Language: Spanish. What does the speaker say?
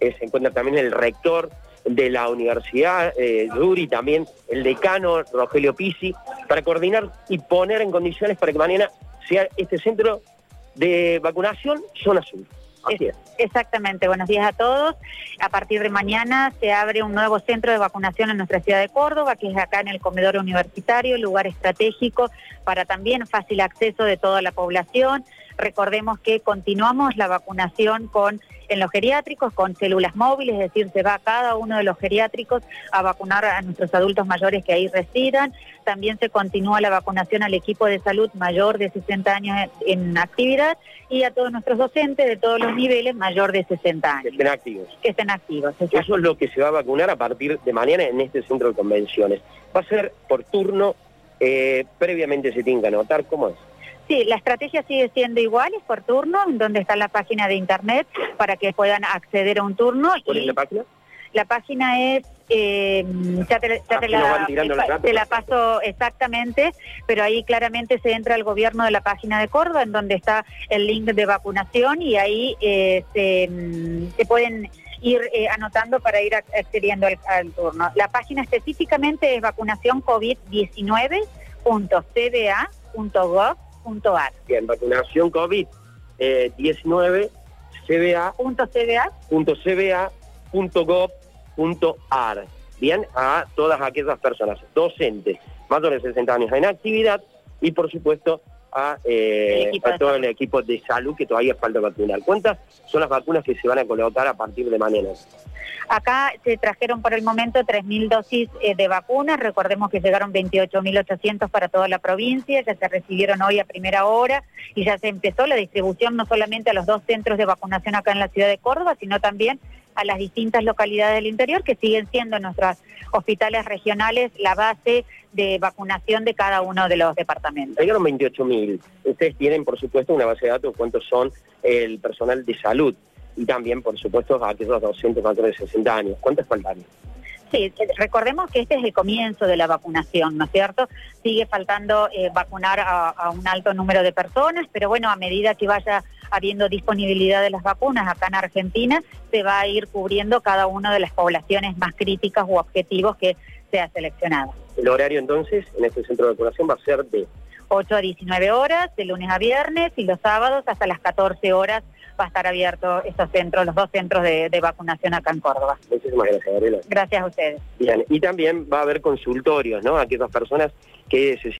eh, se encuentra también el rector de la Universidad eh, también el decano Rogelio Pisi, para coordinar y poner en condiciones para que mañana sea este centro de vacunación zona es. Exactamente, buenos días a todos. A partir de mañana se abre un nuevo centro de vacunación en nuestra ciudad de Córdoba, que es acá en el comedor universitario, lugar estratégico para también fácil acceso de toda la población. Recordemos que continuamos la vacunación con en los geriátricos con células móviles, es decir, se va cada uno de los geriátricos a vacunar a nuestros adultos mayores que ahí residan. También se continúa la vacunación al equipo de salud mayor de 60 años en actividad y a todos nuestros docentes de todos los niveles mayor de 60 años. Que estén activos. Que estén activos. Eso es lo que se va a vacunar a partir de mañana en este centro de convenciones. Va a ser por turno, eh, previamente se tiene que anotar, ¿cómo es? Sí, la estrategia sigue siendo igual, es por turno, donde está la página de internet para que puedan acceder a un turno. ¿Cuál es la página? La página es, eh, ya, te, la, paso exactamente, pero ahí claramente se entra al gobierno de la página de Córdoba, en donde está el link de vacunación y ahí eh, se, se, pueden ir eh, anotando para ir accediendo al, al, turno. La página específicamente es vacunacioncovid19.cba.gov Bien, vacunación COVID-19 eh, cba.cba.gov.ar. Bien, a todas aquellas personas, docentes, mayores de 60 años en actividad y por supuesto a, eh, todo el equipo de salud que todavía falta vacunar. ¿Cuántas son las vacunas que se van a colocar a partir de mañana? Acá se trajeron por el momento 3.000 dosis eh, de vacunas, recordemos que llegaron 28.800 para toda la provincia, ya se recibieron hoy a primera hora y ya se empezó la distribución no solamente a los dos centros de vacunación acá en la ciudad de Córdoba, sino también a las distintas localidades del interior que siguen siendo nuestros hospitales regionales la base de vacunación de cada uno de los departamentos. Llegaron 28.000. Ustedes tienen, por supuesto, una base de datos de cuántos son el personal de salud y también, por supuesto, a aquellos docentes mayores de 60 años. ¿Cuántos faltan? Sí, eh, recordemos que este es el comienzo de la vacunación, ¿no es cierto? Sigue faltando eh, vacunar a, un alto número de personas, pero bueno, a medida que vaya habiendo disponibilidad de las vacunas acá en Argentina, se va a ir cubriendo cada una de las poblaciones más críticas u objetivos que se ha seleccionado. El horario entonces en este centro de vacunación va a ser de 8 a 19 horas, de lunes a viernes, y los sábados hasta las 14 horas va a estar abierto estos centros, los dos centros de, vacunación acá en Córdoba. Muchísimas gracias, Gabriela. Gracias a ustedes. Bien, y también va a haber consultorios, ¿no? Aquellas personas que se